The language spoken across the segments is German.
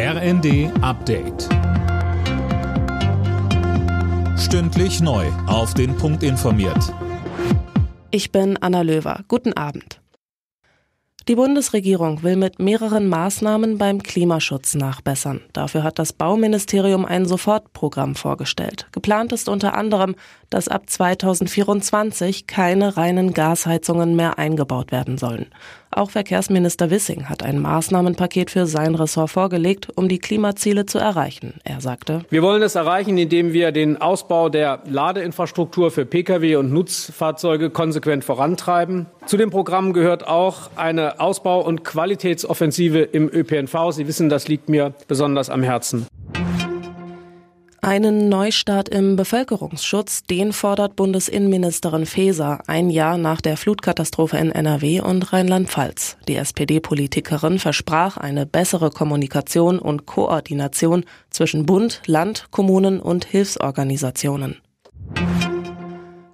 RND Update. Stündlich neu. Auf den Punkt informiert. Ich bin Anna Löwer. Guten Abend. Die Bundesregierung will mit mehreren Maßnahmen beim Klimaschutz nachbessern. Dafür hat das Bauministerium ein Sofortprogramm vorgestellt. Geplant ist unter anderem, dass ab 2024 keine reinen Gasheizungen mehr eingebaut werden sollen. Auch Verkehrsminister Wissing hat ein Maßnahmenpaket für sein Ressort vorgelegt, um die Klimaziele zu erreichen. Er sagte, wir wollen es erreichen, indem wir den Ausbau der Ladeinfrastruktur für Pkw und Nutzfahrzeuge konsequent vorantreiben. Zu dem Programm gehört auch eine Ausbau- und Qualitätsoffensive im ÖPNV. Sie wissen, das liegt mir besonders am Herzen. Einen Neustart im Bevölkerungsschutz, den fordert Bundesinnenministerin Faeser ein Jahr nach der Flutkatastrophe in NRW und Rheinland-Pfalz. Die SPD-Politikerin versprach eine bessere Kommunikation und Koordination zwischen Bund, Land, Kommunen und Hilfsorganisationen.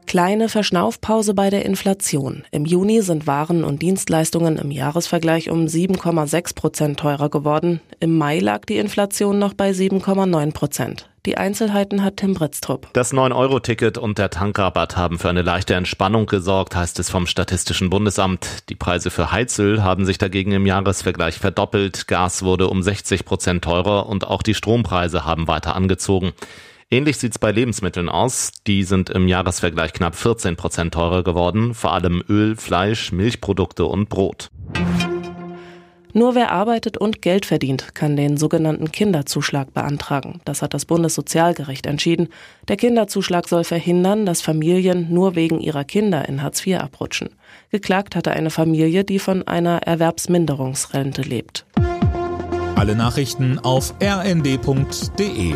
Kleine Verschnaufpause bei der Inflation. Im Juni sind Waren und Dienstleistungen im Jahresvergleich um 7,6 Prozent teurer geworden. Im Mai lag die Inflation noch bei 7,9 Prozent. Die Einzelheiten hat Tim Britztrup. Das 9-Euro-Ticket und der Tankrabatt haben für eine leichte Entspannung gesorgt, heißt es vom Statistischen Bundesamt. Die Preise für Heizöl haben sich dagegen im Jahresvergleich verdoppelt. Gas wurde um 60 Prozent teurer und auch die Strompreise haben weiter angezogen. Ähnlich sieht's bei Lebensmitteln aus. Die sind im Jahresvergleich knapp 14 Prozent teurer geworden, vor allem Öl, Fleisch, Milchprodukte und Brot. Nur wer arbeitet und Geld verdient, kann den sogenannten Kinderzuschlag beantragen. Das hat das Bundessozialgericht entschieden. Der Kinderzuschlag soll verhindern, dass Familien nur wegen ihrer Kinder in Hartz IV abrutschen. Geklagt hatte eine Familie, die von einer Erwerbsminderungsrente lebt. Alle Nachrichten auf rnd.de